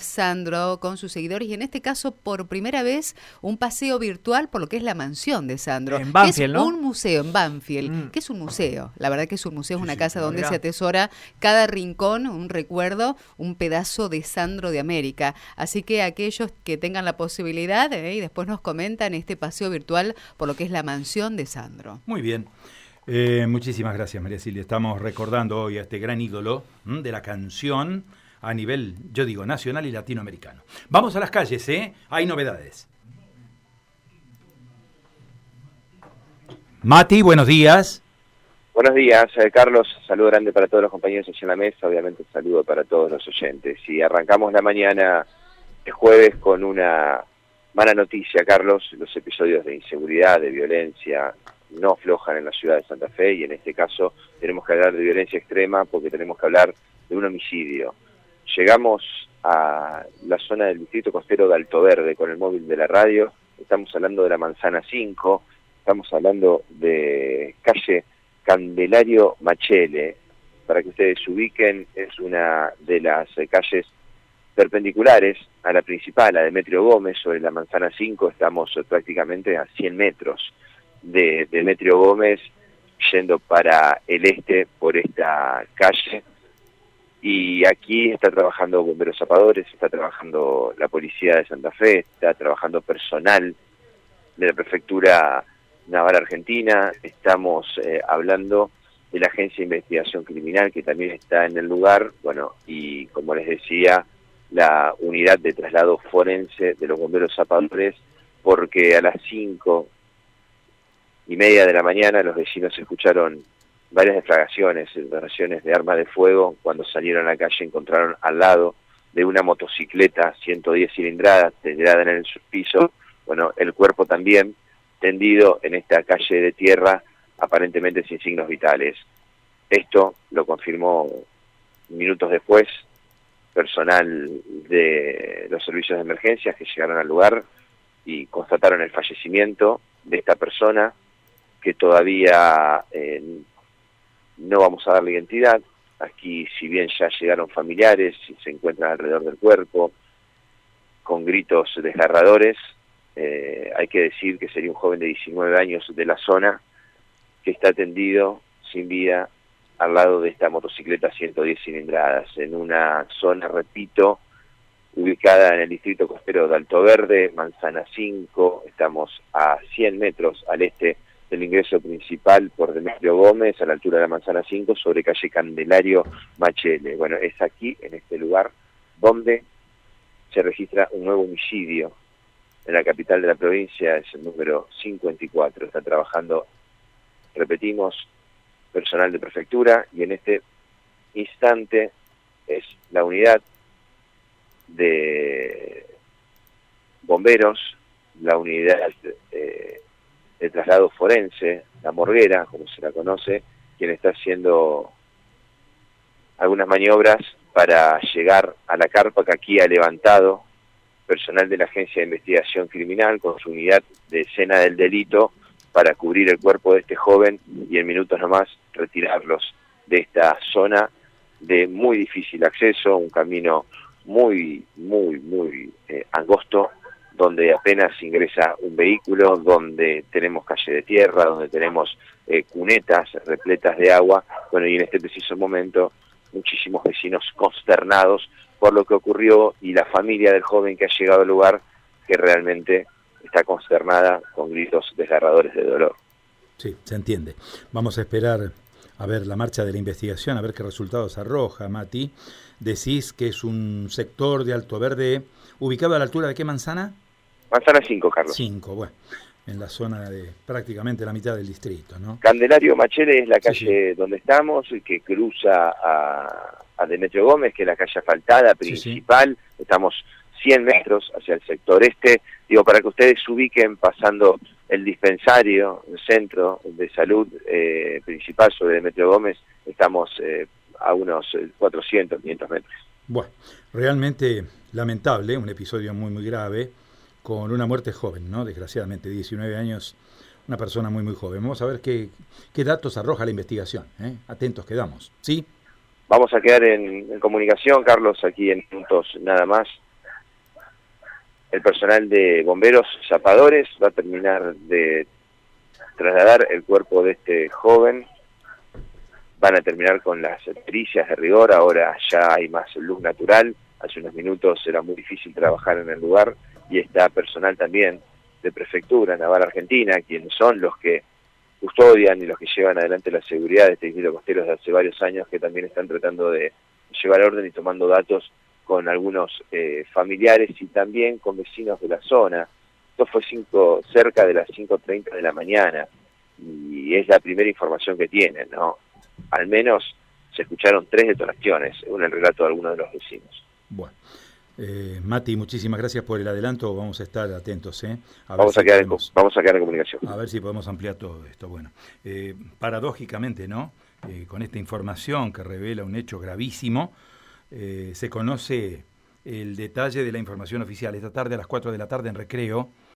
Sandro con sus seguidores y en este caso por primera vez un paseo virtual por lo que es la mansión de Sandro. En Banfield, es ¿no? un museo en Banfield, Mm. que es un museo. La verdad que es un museo, es una sí, casa donde se atesora cada rincón, un recuerdo, un pedazo de Sandro de América. Así que aquellos que tengan la posibilidad eh, y después nos comentan este paseo virtual por lo que es la mansión de Sandro. Muy bien. Eh, muchísimas gracias, María Silvia. Estamos recordando hoy a este gran ídolo ¿m? de la canción a nivel, yo digo, nacional y latinoamericano. Vamos a las calles, ¿eh? Hay novedades. Mati, buenos días. Buenos días, eh, Carlos. Saludo grande para todos los compañeros allí en la mesa. Obviamente, saludo para todos los oyentes. Y arrancamos la mañana de jueves con una mala noticia, Carlos. Los episodios de inseguridad, de violencia, no aflojan en la ciudad de Santa Fe. Y en este caso, tenemos que hablar de violencia extrema porque tenemos que hablar de un homicidio. Llegamos a la zona del distrito costero de Alto Verde con el móvil de la radio. Estamos hablando de la Manzana 5. Estamos hablando de calle Candelario Machele. Para que ustedes se ubiquen, es una de las eh, calles perpendiculares a la principal, a Demetrio Gómez, sobre la Manzana 5. Estamos eh, prácticamente a 100 metros de Demetrio Gómez, yendo para el este por esta calle. Y aquí está trabajando bomberos zapadores, está trabajando la policía de Santa Fe, está trabajando personal de la prefectura naval argentina, estamos eh, hablando de la agencia de investigación criminal que también está en el lugar, bueno, y como les decía, la unidad de traslado forense de los bomberos zapadores, porque a las cinco y media de la mañana los vecinos escucharon varias defragaciones, detonaciones de armas de fuego. Cuando salieron a la calle encontraron al lado de una motocicleta 110 cilindradas tirada en el piso, bueno, el cuerpo también tendido en esta calle de tierra, aparentemente sin signos vitales. Esto lo confirmó minutos después personal de los servicios de emergencias que llegaron al lugar y constataron el fallecimiento de esta persona que todavía eh, no vamos a darle identidad. Aquí, si bien ya llegaron familiares se encuentran alrededor del cuerpo, con gritos desgarradores, eh, hay que decir que sería un joven de 19 años de la zona que está tendido sin vida al lado de esta motocicleta 110 cilindradas, en una zona, repito, ubicada en el distrito costero de Alto Verde, Manzana 5, estamos a 100 metros al este del ingreso principal por Demetrio Gómez, a la altura de la Manzana 5, sobre calle Candelario Machele. Bueno, es aquí, en este lugar, donde se registra un nuevo homicidio en la capital de la provincia, es el número 54. Está trabajando, repetimos, personal de prefectura y en este instante es la unidad de bomberos, la unidad eh, de traslado forense, la morguera, como se la conoce, quien está haciendo algunas maniobras para llegar a la carpa que aquí ha levantado personal de la Agencia de Investigación Criminal con su unidad de escena del delito para cubrir el cuerpo de este joven y en minutos nomás retirarlos de esta zona de muy difícil acceso, un camino muy, muy, muy eh, angosto, donde apenas ingresa un vehículo, donde tenemos calle de tierra, donde tenemos eh, cunetas repletas de agua, bueno, y en este preciso momento muchísimos vecinos consternados por lo que ocurrió y la familia del joven que ha llegado al lugar que realmente está consternada con gritos desgarradores de dolor. Sí, se entiende. Vamos a esperar a ver la marcha de la investigación, a ver qué resultados arroja, Mati. Decís que es un sector de Alto Verde ubicado a la altura de qué manzana? Manzana 5, Carlos. 5, bueno, en la zona de prácticamente la mitad del distrito, ¿no? Candelario Machele es la Sí, calle donde estamos y que cruza a, a Demetrio Gómez, que es la calle asfaltada sí. principal. Estamos 100 metros hacia el sector este. Digo, para que ustedes se ubiquen pasando el dispensario, el centro de salud eh, principal sobre Demetrio Gómez, estamos eh, a unos eh, 400, 500 metros. Bueno, realmente lamentable, un episodio muy, muy grave, con una muerte joven, ¿no? Desgraciadamente, 19 años, una persona muy, muy joven. Vamos a ver qué, qué datos arroja la investigación. ¿eh? Atentos quedamos, ¿sí? vamos a quedar en, comunicación, Carlos, aquí en minutos nada más. El personal de bomberos zapadores va a terminar de trasladar el cuerpo de este joven. Van a terminar con las pericias de rigor, ahora ya hay más luz natural. Hace unos minutos era muy difícil trabajar en el lugar y está personal también de Prefectura Naval Argentina, quienes son los que custodian y los que llevan adelante la seguridad de este distrito costero desde hace varios años, que también están tratando de llevar orden y tomando datos con algunos eh, familiares y también con vecinos de la zona. Esto fue cinco, cerca de las 5.30 de la mañana y es la primera información que tienen, ¿no? Al menos se escucharon tres detonaciones, según el relato de algunos de los vecinos. Bueno. Eh, Mati, muchísimas gracias por el adelanto. Vamos a estar atentos. ¿eh? vamos, a quedar vamos a quedar en comunicación. A ver si podemos ampliar todo esto. Bueno, eh, paradójicamente, ¿no? Eh, con esta información que revela un hecho gravísimo, se conoce el detalle de la información oficial. Esta tarde, a las 4 de la tarde, en recreo,